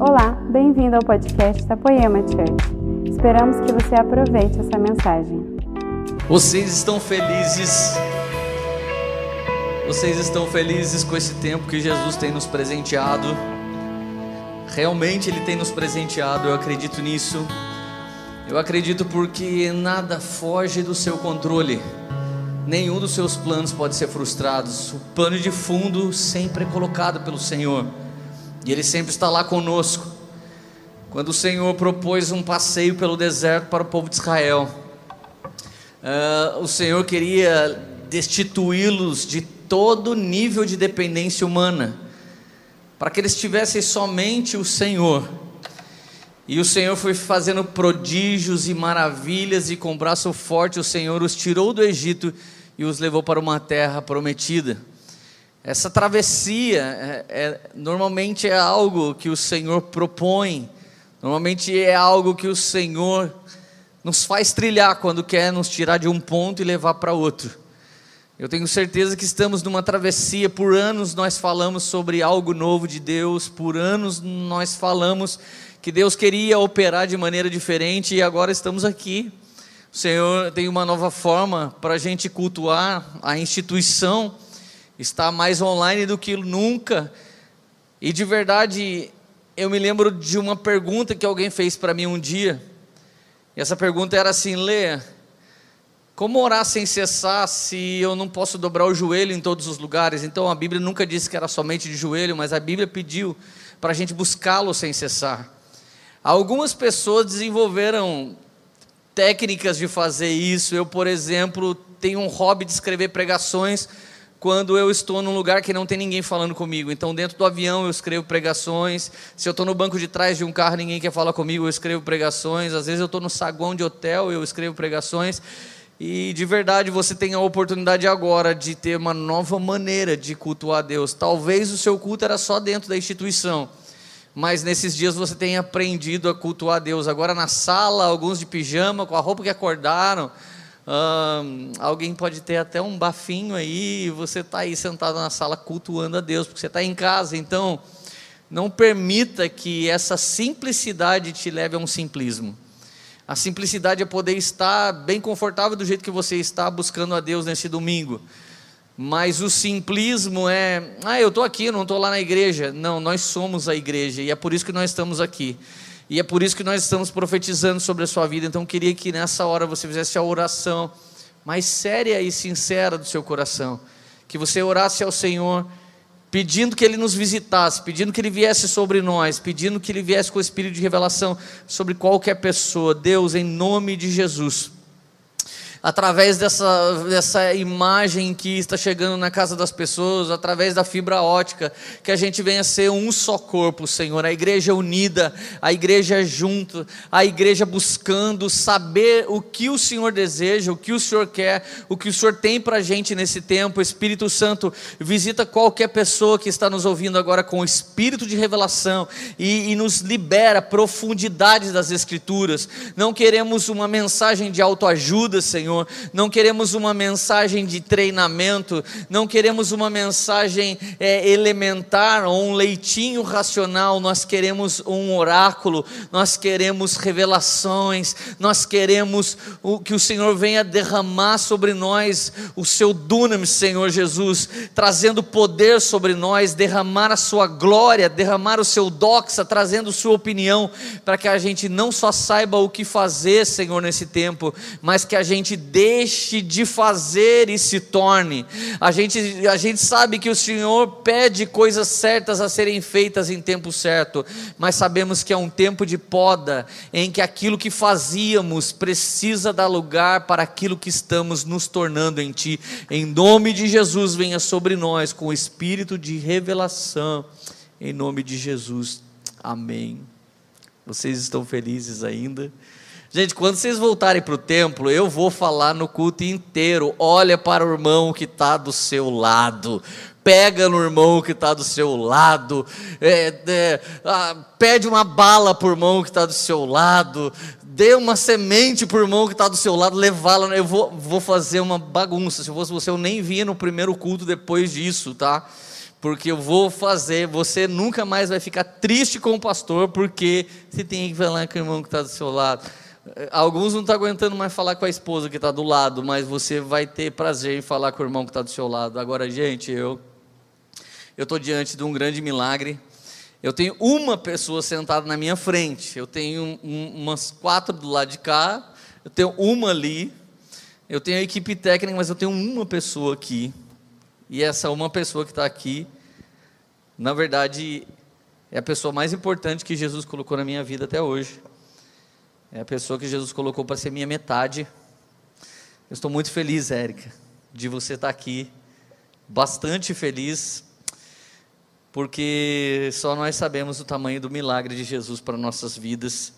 Olá, bem-vindo ao podcast da Poema Church. Esperamos que você aproveite essa mensagem. Vocês estão felizes? Vocês estão felizes com esse tempo que Jesus tem nos presenteado? Realmente Ele tem nos presenteado, eu acredito nisso. Eu acredito porque nada foge do seu controle, nenhum dos seus planos pode ser frustrado. O pano de fundo sempre é colocado pelo Senhor, e Ele sempre está lá conosco. Quando o Senhor propôs um passeio pelo deserto para o povo de Israel, uh, o Senhor queria destituí-los de todo nível de dependência humana, para que eles tivessem somente o Senhor. E o Senhor foi fazendo prodígios e maravilhas, e com braço forte o Senhor os tirou do Egito e os levou para uma terra prometida. Essa travessia é, é, normalmente é algo que o Senhor propõe, normalmente é algo que o Senhor nos faz trilhar quando quer nos tirar de um ponto e levar para outro. Eu tenho certeza que estamos numa travessia, por anos nós falamos sobre algo novo de Deus, por anos nós falamos que Deus queria operar de maneira diferente e agora estamos aqui. O Senhor tem uma nova forma para a gente cultuar, a instituição está mais online do que nunca. E de verdade, eu me lembro de uma pergunta que alguém fez para mim um dia. E essa pergunta era assim: Leia como orar sem cessar se eu não posso dobrar o joelho em todos os lugares? Então a Bíblia nunca disse que era somente de joelho, mas a Bíblia pediu para a gente buscá-lo sem cessar. Algumas pessoas desenvolveram técnicas de fazer isso. Eu, por exemplo, tenho um hobby de escrever pregações quando eu estou num lugar que não tem ninguém falando comigo. Então, dentro do avião eu escrevo pregações. Se eu estou no banco de trás de um carro ninguém quer falar comigo, eu escrevo pregações. Às vezes eu estou no saguão de hotel, eu escrevo pregações. E de verdade você tem a oportunidade agora de ter uma nova maneira de cultuar a Deus. Talvez o seu culto era só dentro da instituição, mas nesses dias você tem aprendido a cultuar a Deus. Agora na sala, alguns de pijama, com a roupa que acordaram. Alguém pode ter até um bafinho aí, e você está aí sentado na sala cultuando a Deus, porque você está em casa. Então, não permita que essa simplicidade te leve a um simplismo. A simplicidade é poder estar bem confortável do jeito que você está buscando a Deus nesse domingo. Mas o simplismo é, ah, eu estou aqui, não estou lá na igreja. Não, nós somos a igreja e é por isso que nós estamos aqui. E é por isso que nós estamos profetizando sobre a sua vida. Então, eu queria que nessa hora você fizesse a oração mais séria e sincera do seu coração. Que você orasse ao Senhor pedindo que Ele nos visitasse, pedindo que Ele viesse sobre nós, pedindo que Ele viesse com o Espírito de revelação sobre qualquer pessoa. Deus, em nome de Jesus através dessa, dessa imagem que está chegando na casa das pessoas, através da fibra ótica, que a gente venha ser um só corpo, Senhor, a igreja unida, a igreja junto, a igreja buscando saber o que o Senhor deseja, o que o Senhor quer, o que o Senhor tem para a gente nesse tempo. Espírito Santo, visita qualquer pessoa que está nos ouvindo agora com o espírito de revelação e, e nos libera profundidades das Escrituras. Não queremos uma mensagem de autoajuda, Senhor Não queremos uma mensagem de treinamento, não queremos uma mensagem é, elementar ou um leitinho racional. Nós queremos um oráculo, nós queremos revelações, nós queremos o, que o Senhor venha derramar sobre nós o seu dunamis, Senhor Jesus, trazendo poder sobre nós, derramar a sua glória, derramar o seu doxa, trazendo sua opinião, para que a gente não só saiba o que fazer, Senhor, nesse tempo, mas que a gente deixe de fazer e se torne. A gente, a gente sabe que o Senhor pede coisas certas a serem feitas em tempo certo, mas sabemos que é um tempo de poda, em que aquilo que fazíamos precisa dar lugar para aquilo que estamos nos tornando em Ti. Em nome de Jesus, venha sobre nós com o espírito de revelação. Em nome de Jesus. Amém. Vocês estão felizes ainda? Gente, quando vocês voltarem para o templo, eu vou falar no culto inteiro. Olha para o irmão que está do seu lado. Pega no irmão que está do seu lado. É, é, ah, pede uma bala para o irmão que está do seu lado. Dê uma semente para o irmão que está do seu lado. Levá-la. Eu vou, vou fazer uma bagunça. Se fosse você, eu nem vinha no primeiro culto depois disso, tá? porque eu vou fazer, você nunca mais vai ficar triste com o pastor, porque você tem que falar com o irmão que está do seu lado. Alguns não estão tá aguentando mais falar com a esposa que está do lado, mas você vai ter prazer em falar com o irmão que está do seu lado. Agora, gente, eu eu estou diante de um grande milagre. Eu tenho uma pessoa sentada na minha frente. Eu tenho um, umas quatro do lado de cá. Eu tenho uma ali. Eu tenho a equipe técnica, mas eu tenho uma pessoa aqui. E essa uma pessoa que está aqui, na verdade, é a pessoa mais importante que Jesus colocou na minha vida até hoje. É a pessoa que Jesus colocou para ser minha metade. Eu estou muito feliz, Érica, de você estar aqui. Bastante feliz, porque só nós sabemos o tamanho do milagre de Jesus para nossas vidas.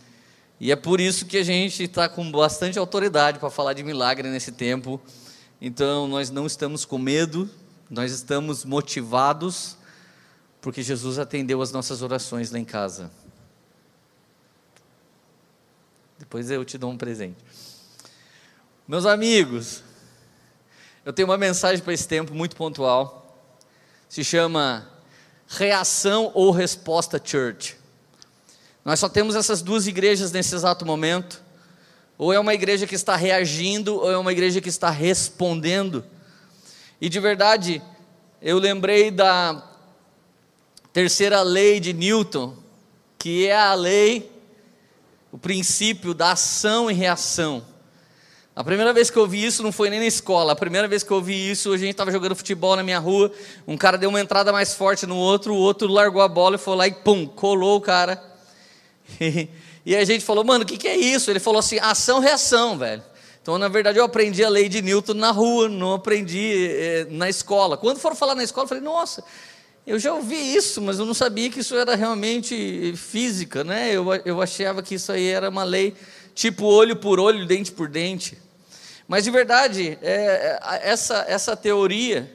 E é por isso que a gente está com bastante autoridade para falar de milagre nesse tempo. Então, nós não estamos com medo, nós estamos motivados porque Jesus atendeu as nossas orações lá em casa. Depois eu te dou um presente. Meus amigos, eu tenho uma mensagem para esse tempo muito pontual. Se chama Reação ou Resposta Church. Nós só temos essas duas igrejas nesse exato momento. Ou é uma igreja que está reagindo, ou é uma igreja que está respondendo e de verdade, eu lembrei da terceira lei de Newton, que é a lei, o princípio da ação e reação. A primeira vez que eu vi isso não foi nem na escola. A primeira vez que eu vi isso, a gente estava jogando futebol na minha rua. Um cara deu uma entrada mais forte no outro, o outro largou a bola e foi lá e pum, colou o cara. E, a gente falou, mano, o que, que é isso? Ele falou assim: ação-reação, velho. Então, na verdade, eu aprendi a lei de Newton na rua, não aprendi eh, na escola. Quando foram falar na escola, eu falei, nossa, eu já ouvi isso, mas eu não sabia que isso era realmente física, né? Eu, eu achava que isso aí era uma lei tipo olho por olho, dente por dente. Mas, de verdade, é, essa, essa teoria,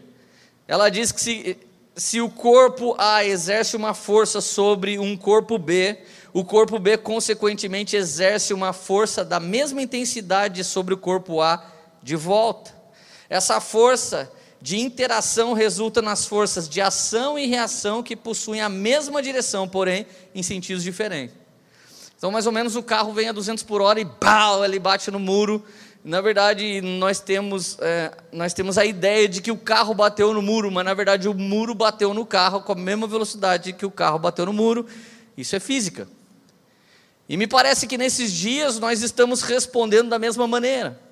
ela diz que se, se o corpo A exerce uma força sobre um corpo B, o corpo B, consequentemente, exerce uma força da mesma intensidade sobre o corpo A de volta. Essa força de interação resulta nas forças de ação e reação que possuem a mesma direção, porém em sentidos diferentes. Então, mais ou menos, o carro vem a 200 por hora e bau, ele bate no muro. Na verdade, nós temos, é, nós temos a ideia de que o carro bateu no muro, mas na verdade o muro bateu no carro com a mesma velocidade que o carro bateu no muro. Isso é física. E me parece que nesses dias nós estamos respondendo da mesma maneira.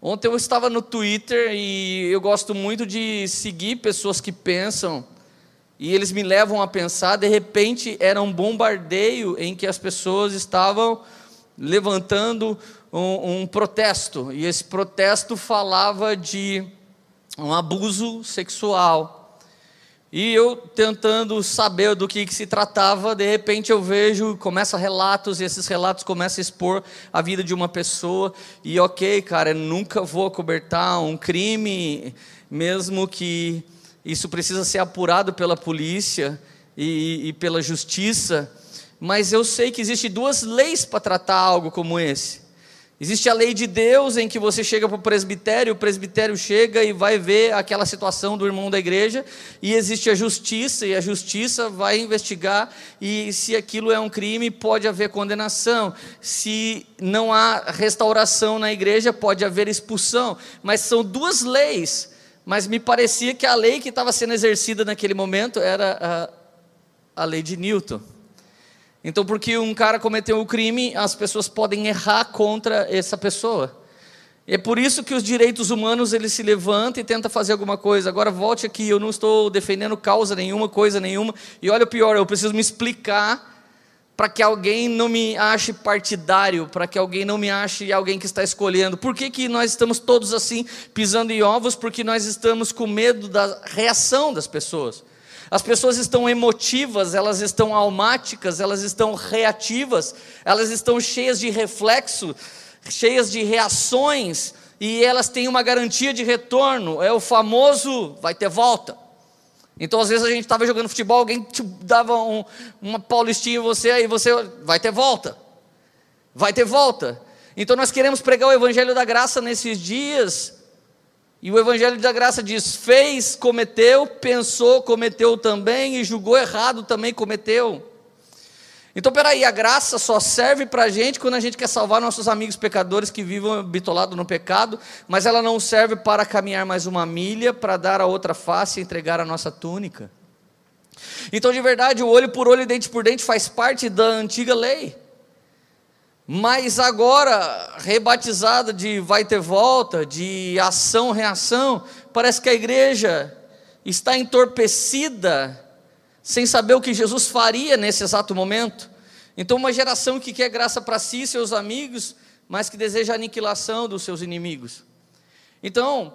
Ontem eu estava no Twitter e eu gosto muito de seguir pessoas que pensam e eles me levam a pensar. De repente era um bombardeio em que as pessoas estavam levantando um, um protesto e esse protesto falava de um abuso sexual e eu tentando saber do que, que, se tratava, de repente eu vejo, começa relatos, e esses relatos começam a expor a vida de uma pessoa, e ok, cara, eu nunca vou cobertar um crime, mesmo que isso precisa ser apurado pela polícia e, e pela justiça, mas eu sei que existem duas leis para tratar algo como esse. Existe a lei de Deus em que você chega para o presbitério, o presbitério chega e vai ver aquela situação do irmão da igreja, e existe a justiça, e a justiça vai investigar, e se aquilo é um crime, pode haver condenação. Se não há restauração na igreja, pode haver expulsão. Mas são duas leis, mas me parecia que a lei que estava sendo exercida naquele momento era a, a lei de Newton. Então, porque um cara cometeu um crime, as pessoas podem errar contra essa pessoa. É por isso que os direitos humanos eles se levantam e tentam fazer alguma coisa. Agora volte aqui, eu não estou defendendo causa nenhuma, coisa nenhuma. E olha o pior, eu preciso me explicar para que alguém não me ache partidário, para que alguém não me ache alguém que está escolhendo. Por que, que nós estamos todos assim pisando em ovos? Porque nós estamos com medo da reação das pessoas. As pessoas estão emotivas, elas estão almáticas, elas estão reativas, elas estão cheias de reflexo, cheias de reações, e elas têm uma garantia de retorno, é o famoso vai ter volta. Então, às vezes, a gente estava jogando futebol, alguém te dava um, uma paulistinha em você, aí você vai ter volta. Vai ter volta. Então, nós queremos pregar o Evangelho da Graça nesses dias, E o Evangelho da Graça diz: fez, cometeu, pensou, cometeu também, e julgou errado, também cometeu. Então, peraí, a graça só serve para a gente quando a gente quer salvar nossos amigos pecadores que vivem bitolados no pecado, mas ela não serve para caminhar mais uma milha, para dar a outra face e entregar a nossa túnica. Então, de verdade, o olho por olho e dente por dente faz parte da antiga lei. Mas agora, rebatizada de vai ter volta, de ação-reação, parece que a igreja está entorpecida sem saber o que Jesus faria nesse exato momento. Então, uma geração que quer graça para si e seus amigos, mas que deseja a aniquilação dos seus inimigos. Então,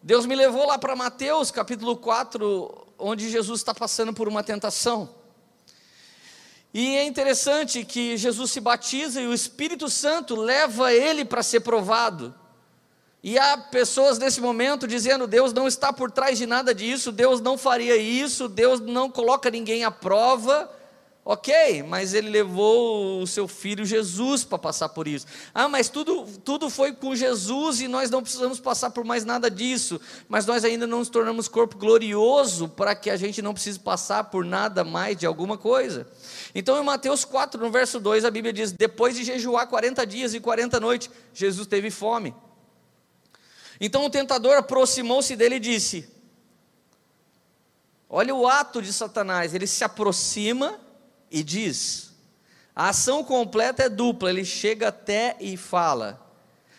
Deus me levou lá para Mateus capítulo 4, onde Jesus está passando por uma tentação. E é interessante que Jesus se batiza e o Espírito Santo leva ele para ser provado. E há pessoas nesse momento dizendo: Deus não está por trás de nada disso, Deus não faria isso, Deus não coloca ninguém à prova. Ok, mas ele levou o seu filho Jesus para passar por isso. Ah, mas tudo, tudo foi com Jesus e nós não precisamos passar por mais nada disso. Mas nós ainda não nos tornamos corpo glorioso para que a gente não precise passar por nada mais de alguma coisa. Então, em Mateus 4, no verso 2, a Bíblia diz: Depois de jejuar 40 dias e 40 noites, Jesus teve fome. Então o tentador aproximou-se dele e disse: Olha o ato de Satanás, ele se aproxima e diz: A ação completa é dupla, ele chega até e fala: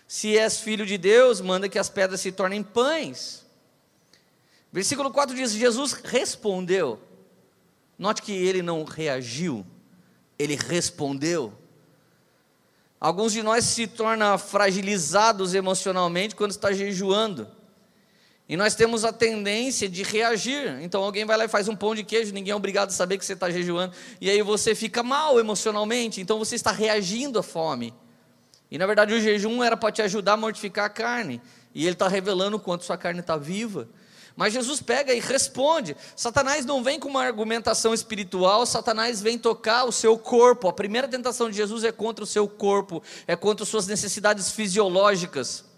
Se és filho de Deus, manda que as pedras se tornem pães. Versículo 4 diz: Jesus respondeu. Note que ele não reagiu, ele respondeu. Alguns de nós se tornam fragilizados emocionalmente quando está jejuando. E nós temos a tendência de reagir. Então alguém vai lá e faz um pão de queijo, ninguém é obrigado a saber que você está jejuando. E aí você fica mal emocionalmente. Então você está reagindo à fome. E na verdade o jejum era para te ajudar a mortificar a carne. E ele está revelando o quanto sua carne está viva. Mas Jesus pega e responde. Satanás não vem com uma argumentação espiritual, Satanás vem tocar o seu corpo. A primeira tentação de Jesus é contra o seu corpo, é contra suas necessidades fisiológicas.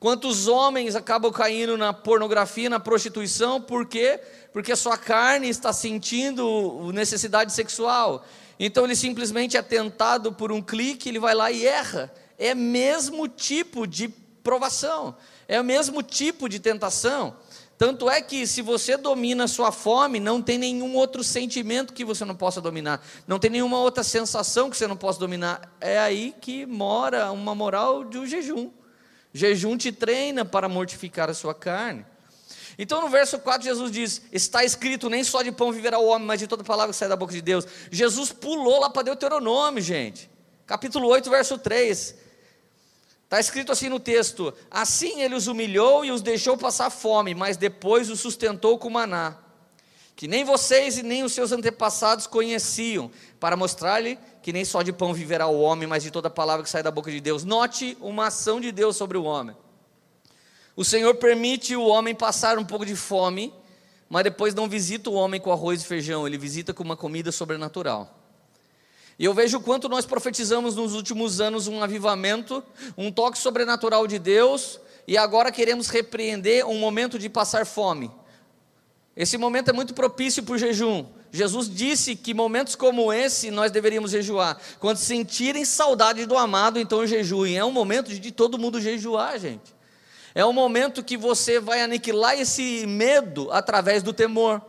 Quantos homens acabam caindo na pornografia, na prostituição, por quê? Porque a sua carne está sentindo necessidade sexual. Então ele simplesmente é tentado por um clique, ele vai lá e erra. É mesmo tipo de provação, é o mesmo tipo de tentação. Tanto é que se você domina a sua fome, não tem nenhum outro sentimento que você não possa dominar, não tem nenhuma outra sensação que você não possa dominar. É aí que mora uma moral de um jejum. Jejum te treina para mortificar a sua carne. Então no verso 4 Jesus diz: Está escrito, nem só de pão viverá o homem, mas de toda palavra que sai da boca de Deus. Jesus pulou lá para Deuteronômio, gente. Capítulo 8, verso 3. Está escrito assim no texto: Assim ele os humilhou e os deixou passar fome, mas depois os sustentou com maná, que nem vocês e nem os seus antepassados conheciam, para mostrar-lhe que nem só de pão viverá o homem, mas de toda palavra que sai da boca de Deus. Note uma ação de Deus sobre o homem. O Senhor permite o homem passar um pouco de fome, mas depois não visita o homem com arroz e feijão, ele visita com uma comida sobrenatural. E eu vejo o quanto nós profetizamos nos últimos anos um avivamento, um toque sobrenatural de Deus, e agora queremos repreender um momento de passar fome. Esse momento é muito propício para o jejum. Jesus disse que momentos como esse nós deveríamos jejuar. Quando sentirem saudade do amado, então jejuem. É um momento de todo mundo jejuar, gente. É um momento que você vai aniquilar esse medo através do temor.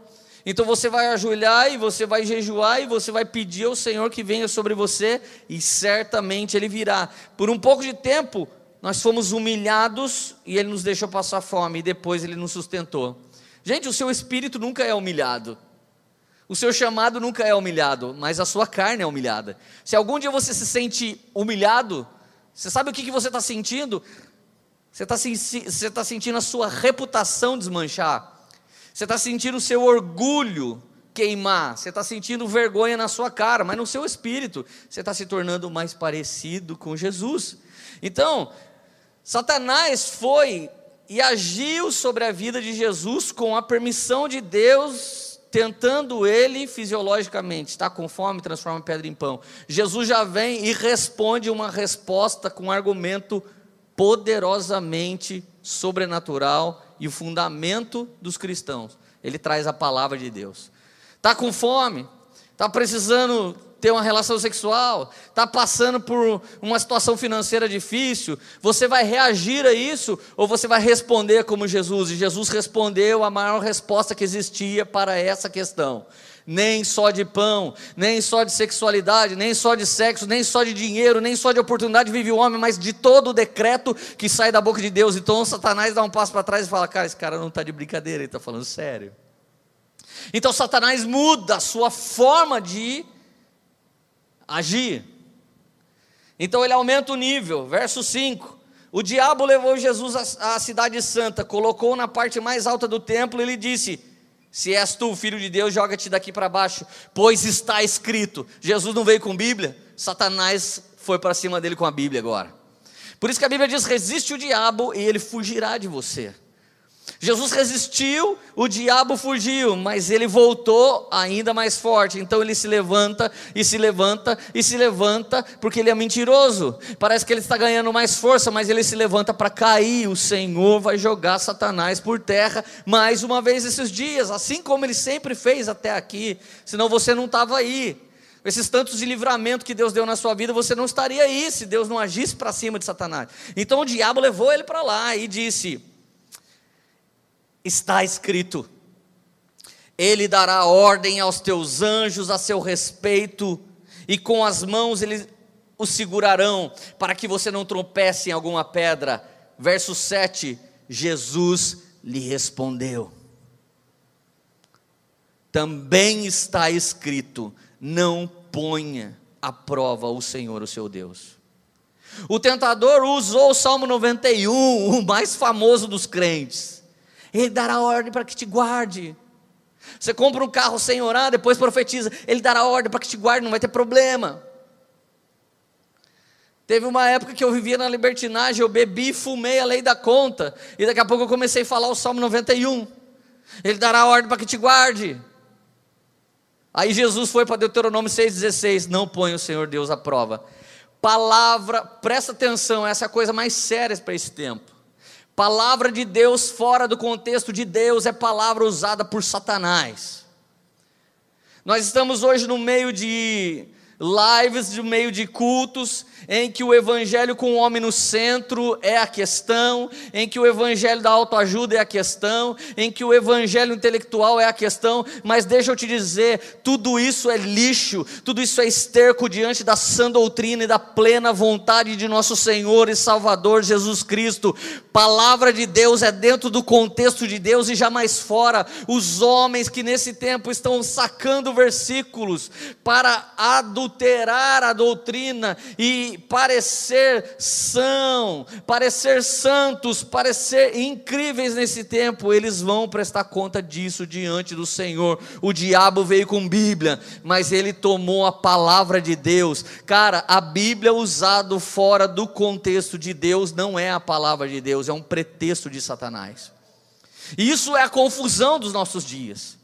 Então você vai ajoelhar e você vai jejuar e você vai pedir ao Senhor que venha sobre você e certamente Ele virá. Por um pouco de tempo, nós fomos humilhados e Ele nos deixou passar fome e depois Ele nos sustentou. Gente, o seu espírito nunca é humilhado. O seu chamado nunca é humilhado, mas a sua carne é humilhada. Se algum dia você se sente humilhado, você sabe o que, que você está sentindo? Você está você tá sentindo a sua reputação desmanchar. Você está sentindo o seu orgulho queimar, você está sentindo vergonha na sua cara, mas no seu espírito você está se tornando mais parecido com Jesus. Então, Satanás foi e agiu sobre a vida de Jesus com a permissão de Deus, tentando ele fisiologicamente. Está com fome, transforma pedra em pão. Jesus já vem e responde uma resposta com um argumento poderosamente sobrenatural e o fundamento dos cristãos. Ele traz a palavra de Deus. Tá com fome? Tá precisando ter uma relação sexual, está passando por uma situação financeira difícil, você vai reagir a isso ou você vai responder como Jesus? E Jesus respondeu a maior resposta que existia para essa questão. Nem só de pão, nem só de sexualidade, nem só de sexo, nem só de dinheiro, nem só de oportunidade vive o homem, mas de todo o decreto que sai da boca de Deus. Então Satanás dá um passo para trás e fala: Cara, esse cara não está de brincadeira, ele está falando sério. Então Satanás muda a sua forma de agir. Então ele aumenta o nível, verso 5. O diabo levou Jesus à cidade santa, colocou na parte mais alta do templo e lhe disse: Se és tu, filho de Deus, joga-te daqui para baixo, pois está escrito. Jesus não veio com Bíblia, Satanás foi para cima dele com a Bíblia agora. Por isso que a Bíblia diz: resiste o diabo e ele fugirá de você. Jesus resistiu, o diabo fugiu, mas ele voltou ainda mais forte. Então ele se levanta e se levanta e se levanta, porque ele é mentiroso. Parece que ele está ganhando mais força, mas ele se levanta para cair. O Senhor vai jogar Satanás por terra mais uma vez esses dias, assim como ele sempre fez até aqui. Senão você não estava aí. Esses tantos de livramento que Deus deu na sua vida, você não estaria aí se Deus não agisse para cima de Satanás. Então o diabo levou ele para lá e disse: está escrito: Ele dará ordem aos teus anjos a seu respeito, e com as mãos eles o segurarão, para que você não tropece em alguma pedra. Verso 7: Jesus lhe respondeu. Também está escrito: Não ponha à prova o Senhor, o seu Deus. O tentador usou o Salmo 91, o mais famoso dos crentes ele dará ordem para que te guarde. Você compra um carro sem orar, depois profetiza, Ele dará ordem para que te guarde, não vai ter problema. Teve uma época que eu vivia na libertinagem, eu bebi e fumei a lei da conta, e daqui a pouco eu comecei a falar o Salmo 91. Ele dará ordem para que te guarde. Aí Jesus foi para Deuteronômio 6,16: Não põe o Senhor Deus à prova. Palavra, presta atenção, essa é a coisa mais séria para esse tempo. Palavra de Deus fora do contexto de Deus é palavra usada por Satanás. Nós estamos hoje no meio de lives, no meio de cultos, em que o evangelho com o homem no centro é a questão, em que o evangelho da autoajuda é a questão, em que o evangelho intelectual é a questão, mas deixa eu te dizer, tudo isso é lixo, tudo isso é esterco diante da sã doutrina e da plena vontade de nosso Senhor e Salvador Jesus Cristo. Palavra de Deus é dentro do contexto de Deus e jamais fora. Os homens que nesse tempo estão sacando versículos para adulterar a doutrina e parecer são, parecer santos, parecer incríveis nesse tempo, eles vão prestar conta disso diante do Senhor. O diabo veio com Bíblia, mas ele tomou a palavra de Deus. Cara, a Bíblia usado fora do contexto de Deus não é a palavra de Deus, é um pretexto de Satanás. Isso é a confusão dos nossos dias.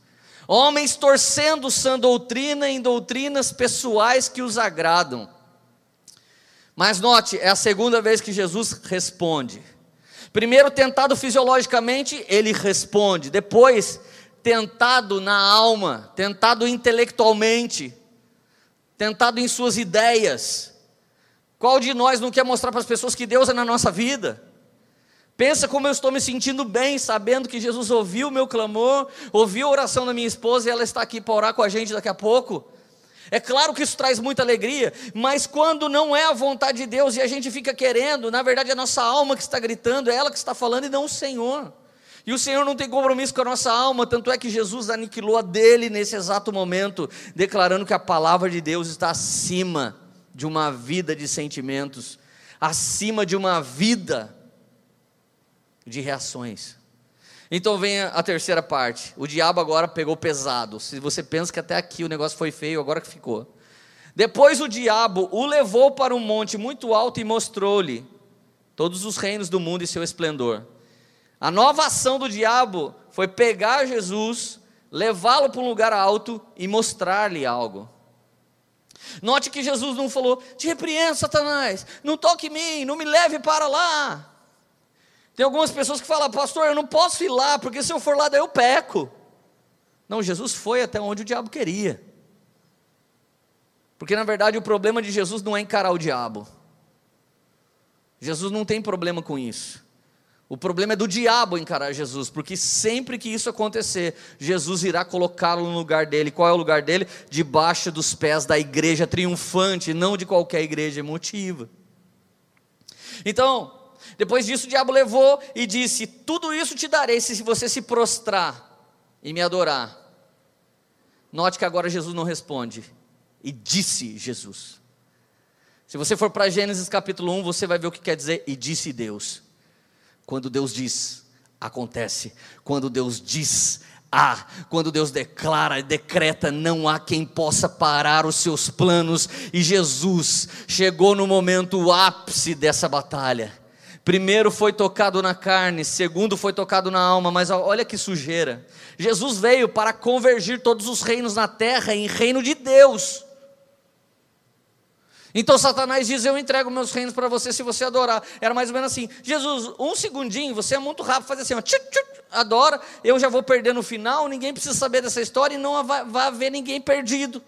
Homens torcendo sã doutrina em doutrinas pessoais que os agradam. Mas note, é a segunda vez que Jesus responde. Primeiro, tentado fisiologicamente, ele responde. Depois, tentado na alma, tentado intelectualmente, tentado em suas ideias. Qual de nós não quer mostrar para as pessoas que Deus é na nossa vida? Pensa como eu estou me sentindo bem, sabendo que Jesus ouviu o meu clamor, ouviu a oração da minha esposa e ela está aqui para orar com a gente daqui a pouco. É claro que isso traz muita alegria, mas quando não é a vontade de Deus e a gente fica querendo, na verdade é a nossa alma que está gritando, é ela que está falando e não o Senhor. E o Senhor não tem compromisso com a nossa alma, tanto é que Jesus aniquilou a dele nesse exato momento, declarando que a palavra de Deus está acima de uma vida de sentimentos, acima de uma vida de reações. Então vem a terceira parte. O diabo agora pegou pesado. Se você pensa que até aqui o negócio foi feio, agora que ficou. Depois o diabo o levou para um monte muito alto e mostrou-lhe todos os reinos do mundo e seu esplendor. A nova ação do diabo foi pegar Jesus, levá-lo para um lugar alto e mostrar-lhe algo. Note que Jesus não falou: te repreendo, Satanás, não toque em mim, não me leve para lá. Tem algumas pessoas que falam, pastor, eu não posso ir lá, porque se eu for lá, daí eu peco. Não, Jesus foi até onde o diabo queria. Porque na verdade o problema de Jesus não é encarar o diabo. Jesus não tem problema com isso. O problema é do diabo encarar Jesus, porque sempre que isso acontecer, Jesus irá colocá-lo no lugar dele. Qual é o lugar dele? Debaixo dos pés da igreja triunfante, não de qualquer igreja emotiva. Então, depois disso, o diabo levou e disse: Tudo isso te darei se você se prostrar e me adorar. Note que agora Jesus não responde. E disse Jesus. Se você for para Gênesis capítulo 1, você vai ver o que quer dizer e disse Deus. Quando Deus diz, acontece. Quando Deus diz, há. Quando Deus declara, decreta, não há quem possa parar os seus planos. E Jesus chegou no momento ápice dessa batalha. Primeiro foi tocado na carne, segundo foi tocado na alma, mas olha que sujeira. Jesus veio para convergir todos os reinos na terra em reino de Deus. Então Satanás diz: Eu entrego meus reinos para você se você adorar. Era mais ou menos assim: Jesus, um segundinho, você é muito rápido, faz assim, ó, tchut, tchut, adora, eu já vou perder no final, ninguém precisa saber dessa história e não vai, vai haver ninguém perdido.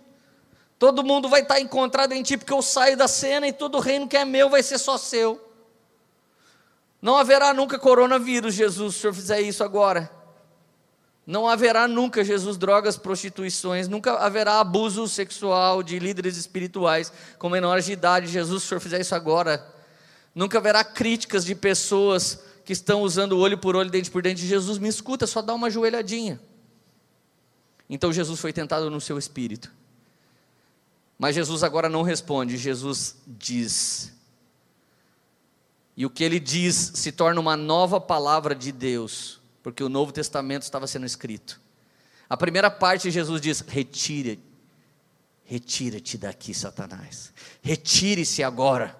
Todo mundo vai estar encontrado em ti, porque eu saio da cena e todo o reino que é meu vai ser só seu. Não haverá nunca coronavírus, Jesus, se o senhor fizer isso agora. Não haverá nunca, Jesus, drogas, prostituições, nunca haverá abuso sexual de líderes espirituais com menores de idade. Jesus, se o senhor fizer isso agora, nunca haverá críticas de pessoas que estão usando olho por olho, dente por dente. Jesus, me escuta, só dá uma joelhadinha. Então Jesus foi tentado no seu espírito. Mas Jesus agora não responde, Jesus diz. E o que ele diz se torna uma nova palavra de Deus porque o Novo Testamento estava sendo escrito. A primeira parte Jesus diz: retira, retira-te daqui, Satanás, retire-se agora.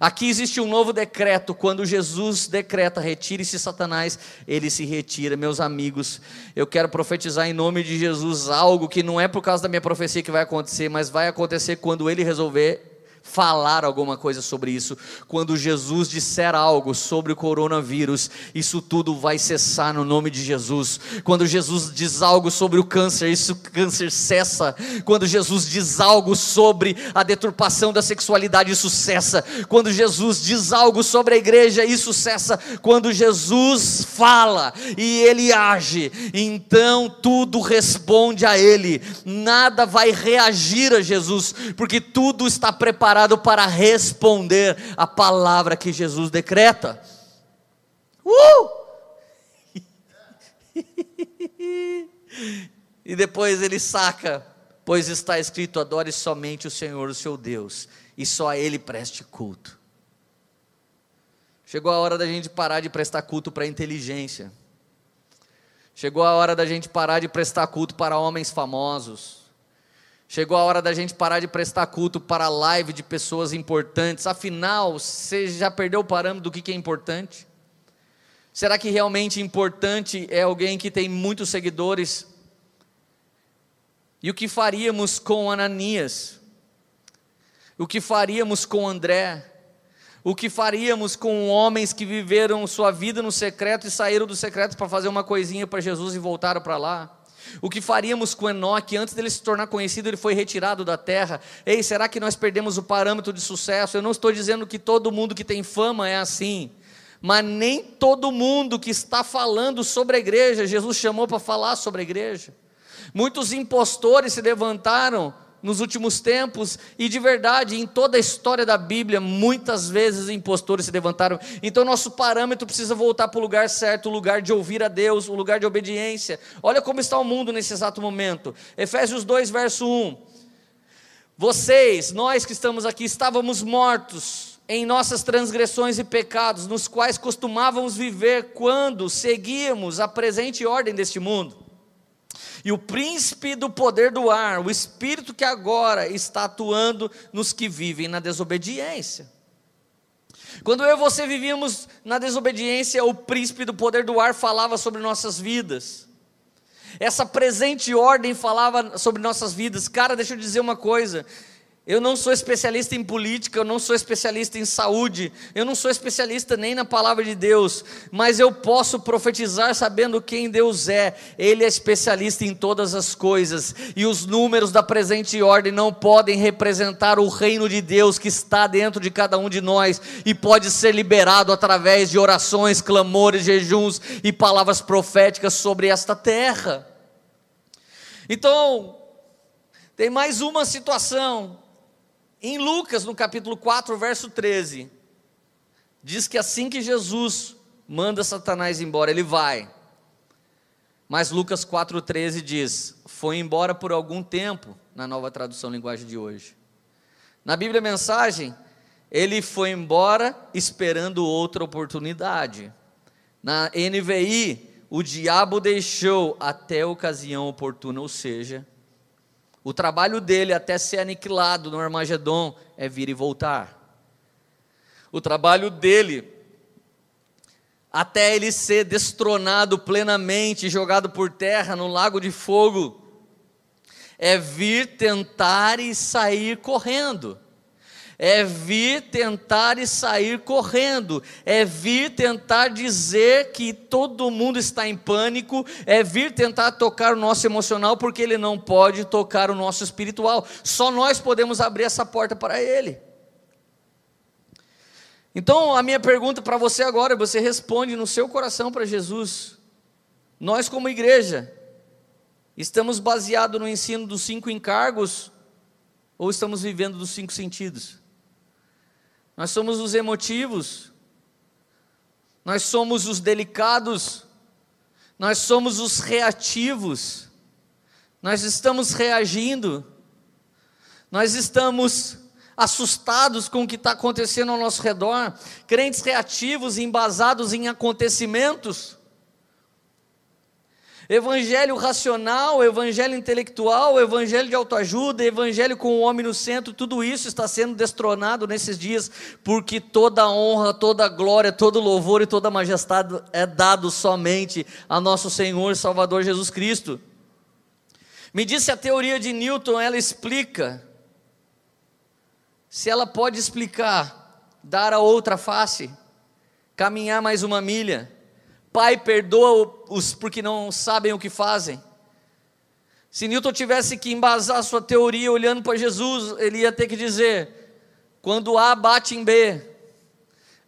Aqui existe um novo decreto, quando Jesus decreta, retire-se Satanás, ele se retira. Meus amigos, eu quero profetizar em nome de Jesus algo que não é por causa da minha profecia que vai acontecer, mas vai acontecer quando ele resolver falar alguma coisa sobre isso. Quando Jesus disser algo sobre o coronavírus, isso tudo vai cessar no nome de Jesus. Quando Jesus diz algo sobre o câncer, isso câncer cessa. Quando Jesus diz algo sobre a deturpação da sexualidade, isso cessa. Quando Jesus diz algo sobre a igreja, isso cessa. Quando Jesus fala e ele age, então tudo responde a ele. Nada vai reagir a Jesus, porque tudo está preparado preparado para responder a palavra que Jesus decreta. Uh! e depois ele saca, pois está escrito: adore somente o Senhor, o seu Deus, e só a Ele preste culto. Chegou a hora da gente parar de prestar culto para a inteligência. Chegou a hora da gente parar de prestar culto para homens famosos. Chegou a hora da gente parar de prestar culto para a live de pessoas importantes. Afinal, você já perdeu o parâmetro do que é importante? Será que realmente importante é alguém que tem muitos seguidores? E o que faríamos com Ananias? O que faríamos com André? O que faríamos com homens que viveram sua vida no secreto e saíram do secreto para fazer uma coisinha para Jesus e voltaram para lá? O que faríamos com Enoque antes dele se tornar conhecido, ele foi retirado da terra. Ei, será que nós perdemos o parâmetro de sucesso? Eu não estou dizendo que todo mundo que tem fama é assim, mas nem todo mundo que está falando sobre a igreja, Jesus chamou para falar sobre a igreja. Muitos impostores se levantaram nos últimos tempos, e de verdade, em toda a história da Bíblia, muitas vezes impostores se levantaram. Então, nosso parâmetro precisa voltar para o lugar certo, o lugar de ouvir a Deus, o lugar de obediência. Olha como está o mundo nesse exato momento. Efésios 2, verso 1. Vocês, nós que estamos aqui, estávamos mortos em nossas transgressões e pecados, nos quais costumávamos viver quando seguíamos a presente ordem deste mundo e o príncipe do poder do ar, o espírito que agora está atuando nos que vivem na desobediência. Quando eu e você vivíamos na desobediência, o príncipe do poder do ar falava sobre nossas vidas. Essa presente ordem falava sobre nossas vidas. Cara, deixa eu dizer uma coisa. Eu não sou especialista em política, eu não sou especialista em saúde, eu não sou especialista nem na palavra de Deus, mas eu posso profetizar sabendo quem Deus é. Ele é especialista em todas as coisas, e os números da presente ordem não podem representar o reino de Deus que está dentro de cada um de nós e pode ser liberado através de orações, clamores, jejuns e palavras proféticas sobre esta terra. Então, tem mais uma situação em Lucas, no capítulo 4, verso 13, diz que assim que Jesus manda Satanás embora, ele vai. Mas Lucas 4,13 diz: foi embora por algum tempo, na nova tradução linguagem de hoje. Na Bíblia Mensagem, ele foi embora esperando outra oportunidade. Na NVI, o diabo deixou até a ocasião oportuna, ou seja, o trabalho dele até ser aniquilado no Armagedon é vir e voltar. O trabalho dele até ele ser destronado plenamente, jogado por terra no lago de fogo, é vir tentar e sair correndo é vir tentar e sair correndo, é vir tentar dizer que todo mundo está em pânico, é vir tentar tocar o nosso emocional, porque ele não pode tocar o nosso espiritual, só nós podemos abrir essa porta para ele. Então, a minha pergunta para você agora, você responde no seu coração para Jesus. Nós, como igreja, estamos baseados no ensino dos cinco encargos ou estamos vivendo dos cinco sentidos? Nós somos os emotivos, nós somos os delicados, nós somos os reativos, nós estamos reagindo, nós estamos assustados com o que está acontecendo ao nosso redor, crentes reativos, embasados em acontecimentos, Evangelho racional, evangelho intelectual, evangelho de autoajuda, evangelho com o homem no centro, tudo isso está sendo destronado nesses dias, porque toda honra, toda glória, todo louvor e toda majestade é dado somente a nosso Senhor e Salvador Jesus Cristo. Me disse a teoria de Newton, ela explica, se ela pode explicar, dar a outra face, caminhar mais uma milha, Pai, perdoa-os porque não sabem o que fazem. Se Newton tivesse que embasar sua teoria olhando para Jesus, ele ia ter que dizer: quando A bate em B,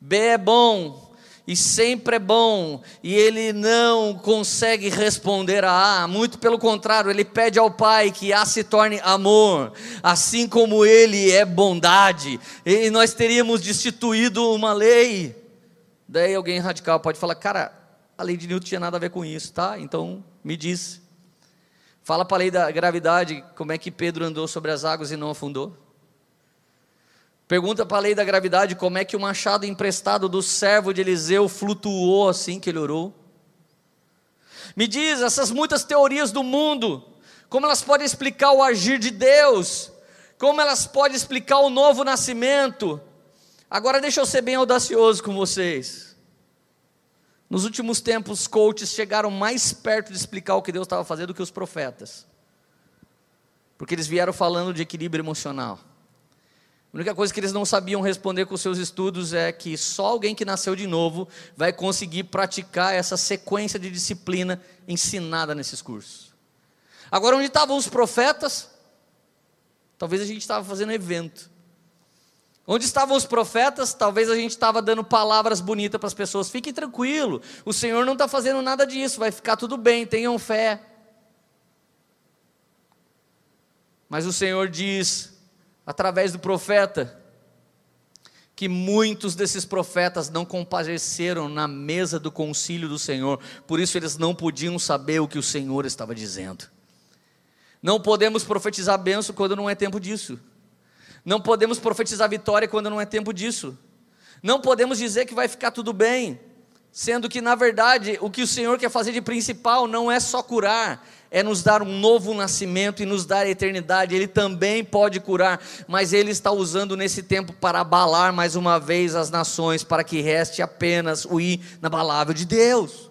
B é bom e sempre é bom, e ele não consegue responder a A, muito pelo contrário, ele pede ao Pai que A se torne amor, assim como ele é bondade, e nós teríamos destituído uma lei. Daí alguém radical pode falar, cara, a lei de Newton tinha nada a ver com isso, tá? Então, me diz. Fala para a lei da gravidade, como é que Pedro andou sobre as águas e não afundou? Pergunta para a lei da gravidade como é que o machado emprestado do servo de Eliseu flutuou assim que ele orou. Me diz, essas muitas teorias do mundo, como elas podem explicar o agir de Deus? Como elas podem explicar o novo nascimento? Agora deixa eu ser bem audacioso com vocês. Nos últimos tempos, os coaches chegaram mais perto de explicar o que Deus estava fazendo do que os profetas. Porque eles vieram falando de equilíbrio emocional. A única coisa que eles não sabiam responder com seus estudos é que só alguém que nasceu de novo vai conseguir praticar essa sequência de disciplina ensinada nesses cursos. Agora, onde estavam os profetas? Talvez a gente estava fazendo evento. Onde estavam os profetas? Talvez a gente estava dando palavras bonitas para as pessoas. Fiquem tranquilo, o Senhor não está fazendo nada disso, vai ficar tudo bem, tenham fé. Mas o Senhor diz, através do profeta, que muitos desses profetas não compareceram na mesa do concílio do Senhor, por isso eles não podiam saber o que o Senhor estava dizendo. Não podemos profetizar benção quando não é tempo disso. Não podemos profetizar vitória quando não é tempo disso. Não podemos dizer que vai ficar tudo bem, sendo que na verdade o que o Senhor quer fazer de principal não é só curar, é nos dar um novo nascimento e nos dar a eternidade. Ele também pode curar, mas Ele está usando nesse tempo para abalar mais uma vez as nações, para que reste apenas o inabalável de Deus.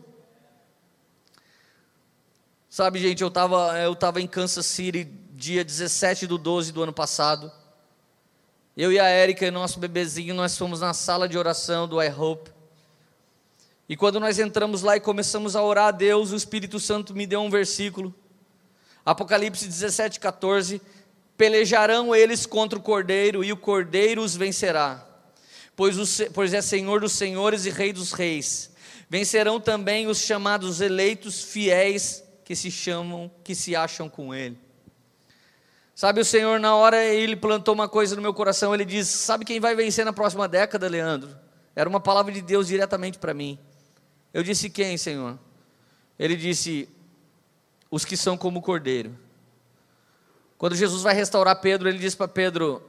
Sabe, gente, eu estava eu tava em Kansas City dia 17 do 12 do ano passado. Eu e a Érica e nosso bebezinho, nós fomos na sala de oração do I Hope. E quando nós entramos lá e começamos a orar a Deus, o Espírito Santo me deu um versículo. Apocalipse 17, 14. Pelejarão eles contra o cordeiro, e o cordeiro os vencerá, pois, o, pois é Senhor dos senhores e Rei dos reis. Vencerão também os chamados eleitos fiéis que se chamam, que se acham com ele. Sabe, o Senhor, na hora ele plantou uma coisa no meu coração, ele diz: Sabe quem vai vencer na próxima década, Leandro? Era uma palavra de Deus diretamente para mim. Eu disse: Quem, Senhor? Ele disse: Os que são como o cordeiro. Quando Jesus vai restaurar Pedro, ele diz para Pedro: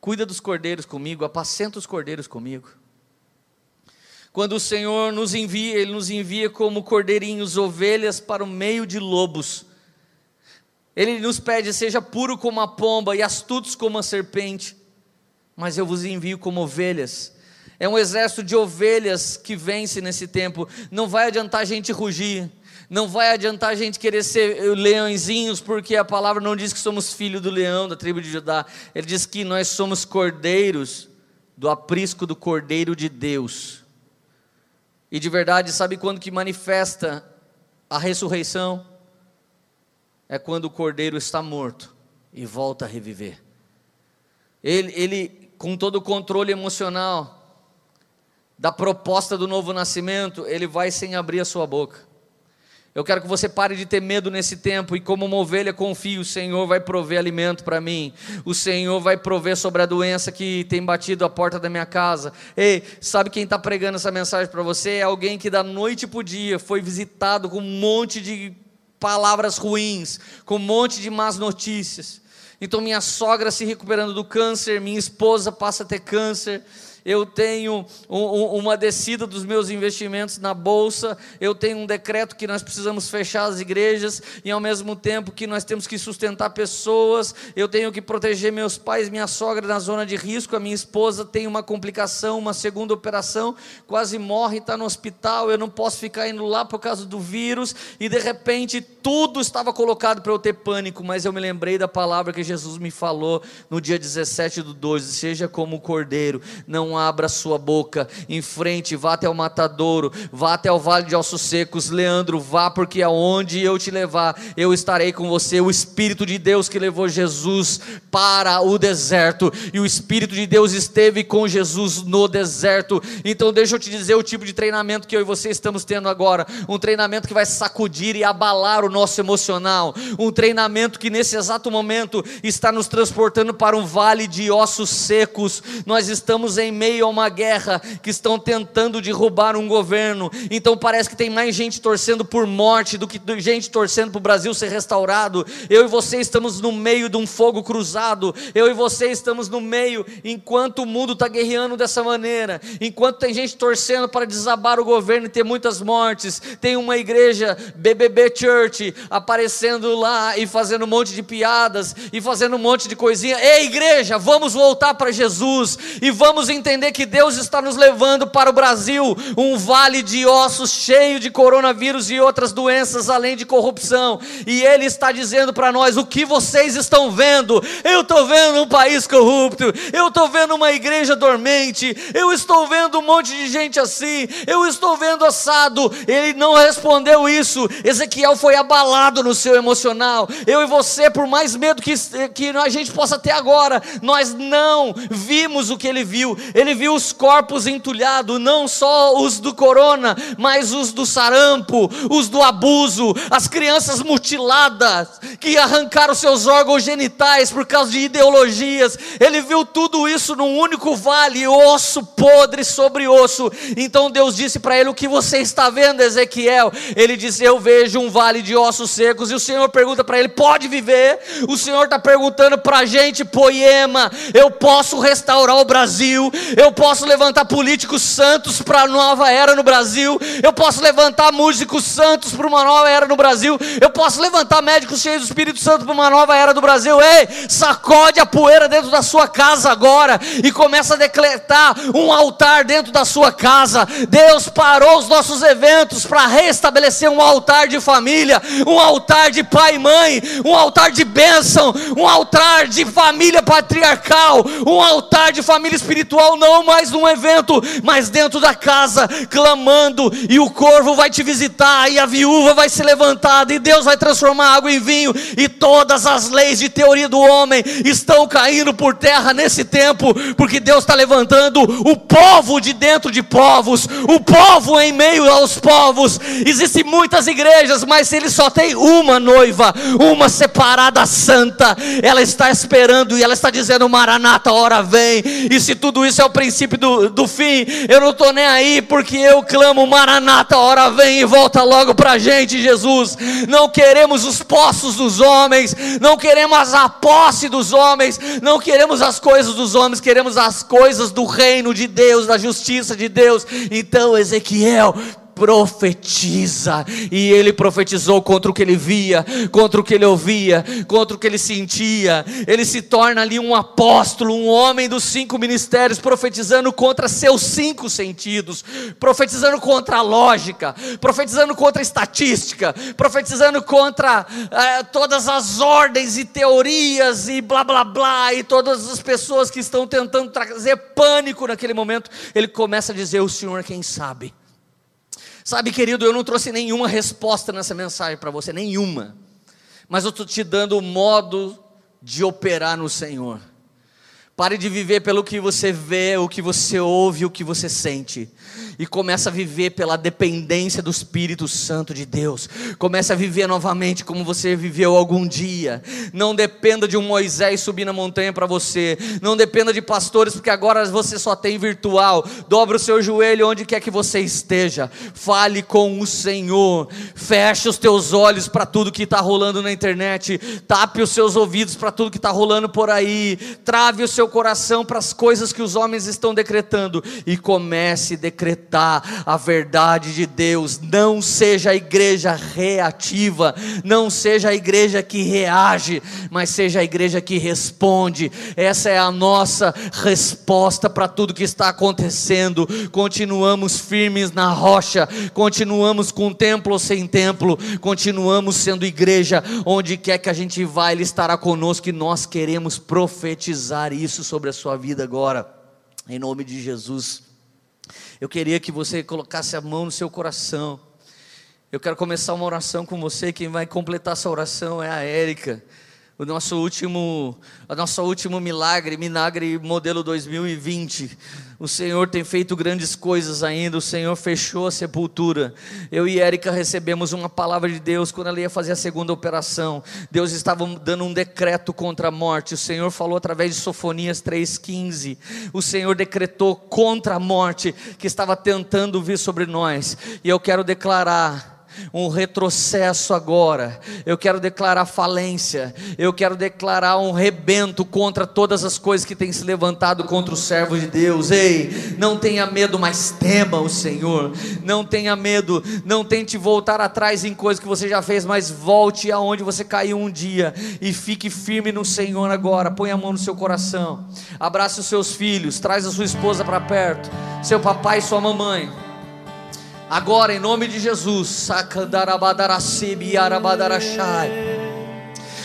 Cuida dos cordeiros comigo, apacenta os cordeiros comigo. Quando o Senhor nos envia, Ele nos envia como cordeirinhos, ovelhas para o meio de lobos. Ele nos pede: seja puro como a pomba e astutos como a serpente, mas eu vos envio como ovelhas. É um exército de ovelhas que vence nesse tempo. Não vai adiantar a gente rugir, não vai adiantar a gente querer ser leõezinhos, porque a palavra não diz que somos filho do leão da tribo de Judá. Ele diz que nós somos cordeiros do aprisco do cordeiro de Deus. E de verdade, sabe quando que manifesta a ressurreição? É quando o cordeiro está morto e volta a reviver. Ele, ele com todo o controle emocional da proposta do novo nascimento, ele vai sem abrir a sua boca. Eu quero que você pare de ter medo nesse tempo e, como uma ovelha, confie: o Senhor vai prover alimento para mim, o Senhor vai prover sobre a doença que tem batido a porta da minha casa. Ei, sabe quem está pregando essa mensagem para você? É alguém que da noite para o dia foi visitado com um monte de palavras ruins, com um monte de más notícias. Então, minha sogra se recuperando do câncer, minha esposa passa a ter câncer eu tenho um, uma descida dos meus investimentos na bolsa, eu tenho um decreto que nós precisamos fechar as igrejas, e ao mesmo tempo que nós temos que sustentar pessoas, eu tenho que proteger meus pais, minha sogra na zona de risco, a minha esposa tem uma complicação, uma segunda operação, quase morre, está no hospital, eu não posso ficar indo lá por causa do vírus, e de repente tudo estava colocado para eu ter pânico, mas eu me lembrei da palavra que Jesus me falou no dia 17 do 12: seja como o cordeiro, não abra sua boca, em frente, vá até o matadouro, vá até o vale de ossos secos, Leandro, vá, porque aonde eu te levar, eu estarei com você. O Espírito de Deus que levou Jesus para o deserto, e o Espírito de Deus esteve com Jesus no deserto. Então, deixa eu te dizer o tipo de treinamento que eu e você estamos tendo agora: um treinamento que vai sacudir e abalar o nosso emocional, um treinamento que nesse exato momento está nos transportando para um vale de ossos secos. Nós estamos em meio meio a uma guerra, que estão tentando derrubar um governo. Então parece que tem mais gente torcendo por morte do que gente torcendo para o Brasil ser restaurado. Eu e você estamos no meio de um fogo cruzado. Eu e você estamos no meio, enquanto o mundo está guerreando dessa maneira, enquanto tem gente torcendo para desabar o governo e ter muitas mortes. Tem uma igreja, BBB Church, aparecendo lá e fazendo um monte de piadas e fazendo um monte de coisinha. Ei, igreja, vamos voltar para Jesus e vamos entender entender que Deus está nos levando para o Brasil, um vale de ossos cheio de coronavírus e outras doenças, além de corrupção. E Ele está dizendo para nós: o que vocês estão vendo? Eu estou vendo um país corrupto, eu estou vendo uma igreja dormente, eu estou vendo um monte de gente assim, eu estou vendo assado. Ele não respondeu isso. Ezequiel foi abalado no seu emocional. Eu e você, por mais medo que, que a gente possa ter agora, nós não vimos o que ele viu. Ele viu os corpos entulhados, não só os do corona, mas os do sarampo, os do abuso, as crianças mutiladas, que arrancaram seus órgãos genitais por causa de ideologias. Ele viu tudo isso num único vale, osso podre sobre osso. Então Deus disse para ele: O que você está vendo, Ezequiel? Ele disse: Eu vejo um vale de ossos secos. E o Senhor pergunta para ele: Pode viver? O Senhor está perguntando para a gente, poema: Eu posso restaurar o Brasil? Eu posso levantar políticos santos para a nova era no Brasil. Eu posso levantar músicos santos para uma nova era no Brasil. Eu posso levantar médicos cheios do Espírito Santo para uma nova era do Brasil. Ei, sacode a poeira dentro da sua casa agora e começa a decretar um altar dentro da sua casa. Deus parou os nossos eventos para restabelecer um altar de família, um altar de pai e mãe, um altar de bênção, um altar de família patriarcal, um altar de família espiritual, não mais num evento, mas dentro da casa, clamando, e o corvo vai te visitar, e a viúva vai se levantar, e Deus vai transformar água em vinho, e todas as leis de teoria do homem estão caindo por terra nesse tempo, porque Deus está levantando o povo de dentro de povos, o povo em meio aos povos. Existem muitas igrejas, mas ele só tem uma noiva, uma separada santa. Ela está esperando e ela está dizendo: Maranata, hora vem. E se tudo isso é o princípio do, do fim, eu não estou nem aí, porque eu clamo: Maranata, hora vem e volta logo para a gente, Jesus. Não queremos os poços dos homens, não queremos a posse dos homens, não queremos as coisas dos homens, queremos as coisas do reino de Deus, da justiça de Deus. Então, Ezequiel, profetiza. E ele profetizou contra o que ele via, contra o que ele ouvia, contra o que ele sentia. Ele se torna ali um apóstolo, um homem dos cinco ministérios, profetizando contra seus cinco sentidos, profetizando contra a lógica, profetizando contra a estatística, profetizando contra eh, todas as ordens e teorias e blá blá blá, e todas as pessoas que estão tentando trazer pânico naquele momento. Ele começa a dizer: O Senhor, quem sabe. Sabe, querido, eu não trouxe nenhuma resposta nessa mensagem para você, nenhuma. Mas eu estou te dando o modo de operar no Senhor. Pare de viver pelo que você vê, o que você ouve, o que você sente e começa a viver pela dependência do Espírito Santo de Deus. Começa a viver novamente como você viveu algum dia. Não dependa de um Moisés subir na montanha para você. Não dependa de pastores, porque agora você só tem virtual. Dobra o seu joelho onde quer que você esteja. Fale com o Senhor. Feche os teus olhos para tudo que está rolando na internet. Tape os seus ouvidos para tudo que está rolando por aí. Trave o seu coração para as coisas que os homens estão decretando e comece a decretar decretar a verdade de Deus. Não seja a igreja reativa, não seja a igreja que reage, mas seja a igreja que responde. Essa é a nossa resposta para tudo que está acontecendo. Continuamos firmes na rocha, continuamos com templo ou sem templo, continuamos sendo igreja. Onde quer que a gente vá, Ele estará conosco e nós queremos profetizar isso sobre a sua vida agora. Em nome de Jesus. Eu queria que você colocasse a mão no seu coração. Eu quero começar uma oração com você. Quem vai completar essa oração é a Érica. O nosso último, o nosso último milagre, milagre modelo 2020. O Senhor tem feito grandes coisas ainda. O Senhor fechou a sepultura. Eu e Érica recebemos uma palavra de Deus quando ela ia fazer a segunda operação. Deus estava dando um decreto contra a morte. O Senhor falou através de Sofonias 3,15. O Senhor decretou contra a morte que estava tentando vir sobre nós. E eu quero declarar um retrocesso agora. Eu quero declarar falência. Eu quero declarar um rebento contra todas as coisas que têm se levantado contra o servo de Deus. Ei, não tenha medo, mas tema o Senhor. Não tenha medo, não tente voltar atrás em coisas que você já fez, mas volte aonde você caiu um dia e fique firme no Senhor agora. Põe a mão no seu coração. Abrace os seus filhos, traz a sua esposa para perto, seu papai e sua mamãe. Agora, em nome de Jesus,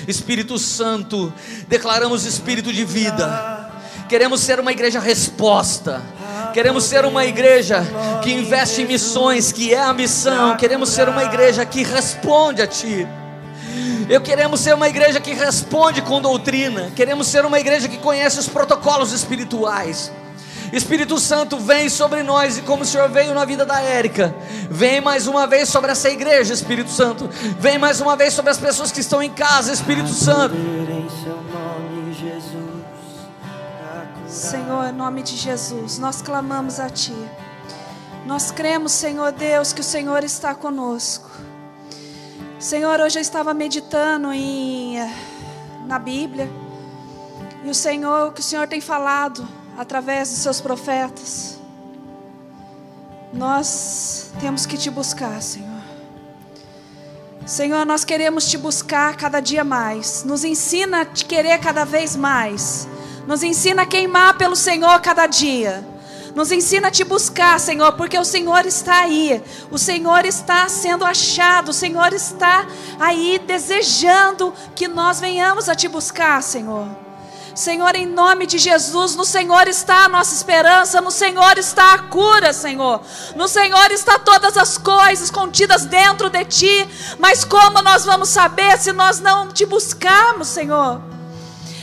Espírito Santo, declaramos espírito de vida. Queremos ser uma igreja resposta. Queremos ser uma igreja que investe em missões, que é a missão. Queremos ser uma igreja que responde a Ti. Eu queremos ser uma igreja que responde com doutrina. Queremos ser uma igreja que conhece os protocolos espirituais. Espírito Santo, vem sobre nós e como o Senhor veio na vida da Érica, vem mais uma vez sobre essa igreja, Espírito Santo. Vem mais uma vez sobre as pessoas que estão em casa, Espírito Santo. Senhor, em nome de Jesus, nós clamamos a Ti. Nós cremos, Senhor Deus, que o Senhor está conosco. Senhor, hoje eu estava meditando em, na Bíblia. E o Senhor, o que o Senhor tem falado através dos seus profetas. Nós temos que te buscar, Senhor. Senhor, nós queremos te buscar cada dia mais. Nos ensina a te querer cada vez mais. Nos ensina a queimar pelo Senhor cada dia. Nos ensina a te buscar, Senhor, porque o Senhor está aí. O Senhor está sendo achado. O Senhor está aí desejando que nós venhamos a te buscar, Senhor. Senhor, em nome de Jesus, no Senhor está a nossa esperança, no Senhor está a cura, Senhor. No Senhor está todas as coisas contidas dentro de ti. Mas como nós vamos saber se nós não te buscarmos, Senhor?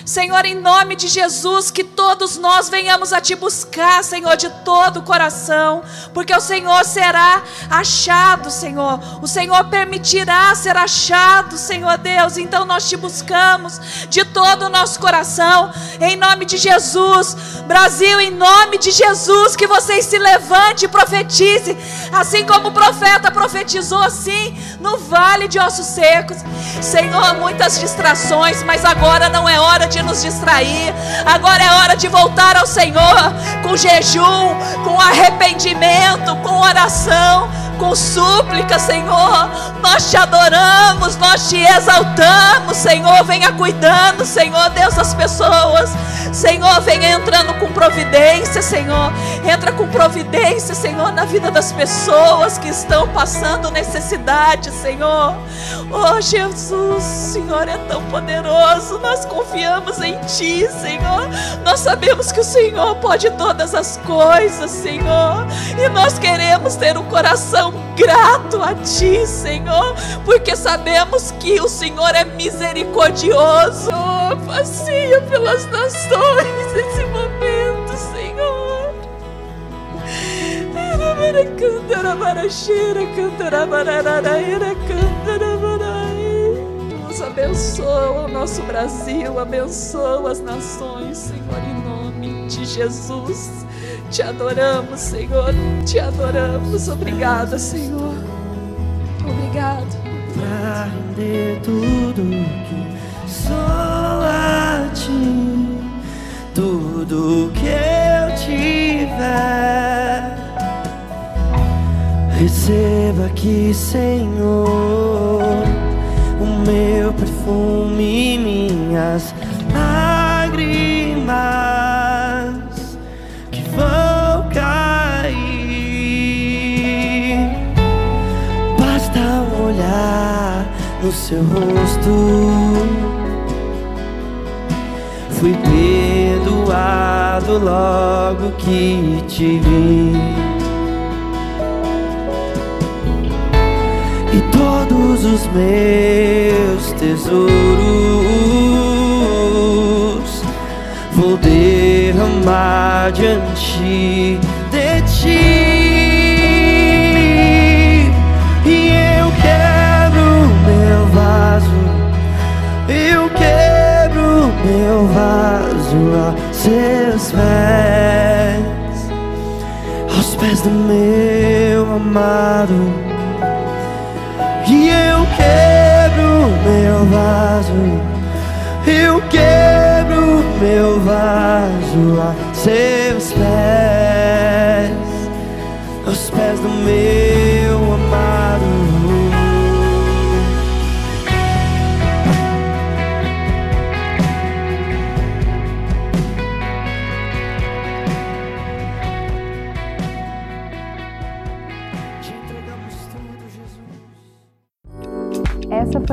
Senhor, em nome de Jesus, que todos nós venhamos a te buscar, Senhor, de todo o coração, porque o Senhor será achado, Senhor. O Senhor permitirá ser achado, Senhor Deus. Então nós te buscamos de todo o nosso coração, em nome de Jesus. Brasil, em nome de Jesus, que vocês se levante e profetize, assim como o profeta profetizou assim no vale de ossos secos. Senhor, muitas distrações, mas agora não é hora de de nos distrair. Agora é hora de voltar ao Senhor com jejum, com arrependimento, com oração com súplica, Senhor. Nós te adoramos, nós te exaltamos, Senhor. Venha cuidando, Senhor, dessas pessoas. Senhor, venha entrando com providência, Senhor. Entra com providência, Senhor, na vida das pessoas que estão passando necessidade, Senhor. Oh, Jesus, Senhor é tão poderoso. Nós confiamos em Ti, Senhor. Nós sabemos que o Senhor pode todas as coisas, Senhor. E nós queremos ter um coração coração grato a Ti, Senhor, porque sabemos que o Senhor é misericordioso. Oh, passeia pelas nações nesse momento, Senhor. Nos abençoa o nosso Brasil, abençoa as nações, Senhor, em nome de Jesus. Te adoramos, Senhor. Te adoramos. Obrigada, Senhor. Obrigado. Pra render tudo que sou a ti, tudo que eu tiver. Receba aqui, Senhor, o meu perfume e minhas lágrimas. No seu rosto. Fui perdoado logo que te vi. E todos os meus tesouros vou derramar diante de ti. A seus pés, aos pés do meu amado. E eu quebro meu vaso, eu quebro meu vaso a seus pés,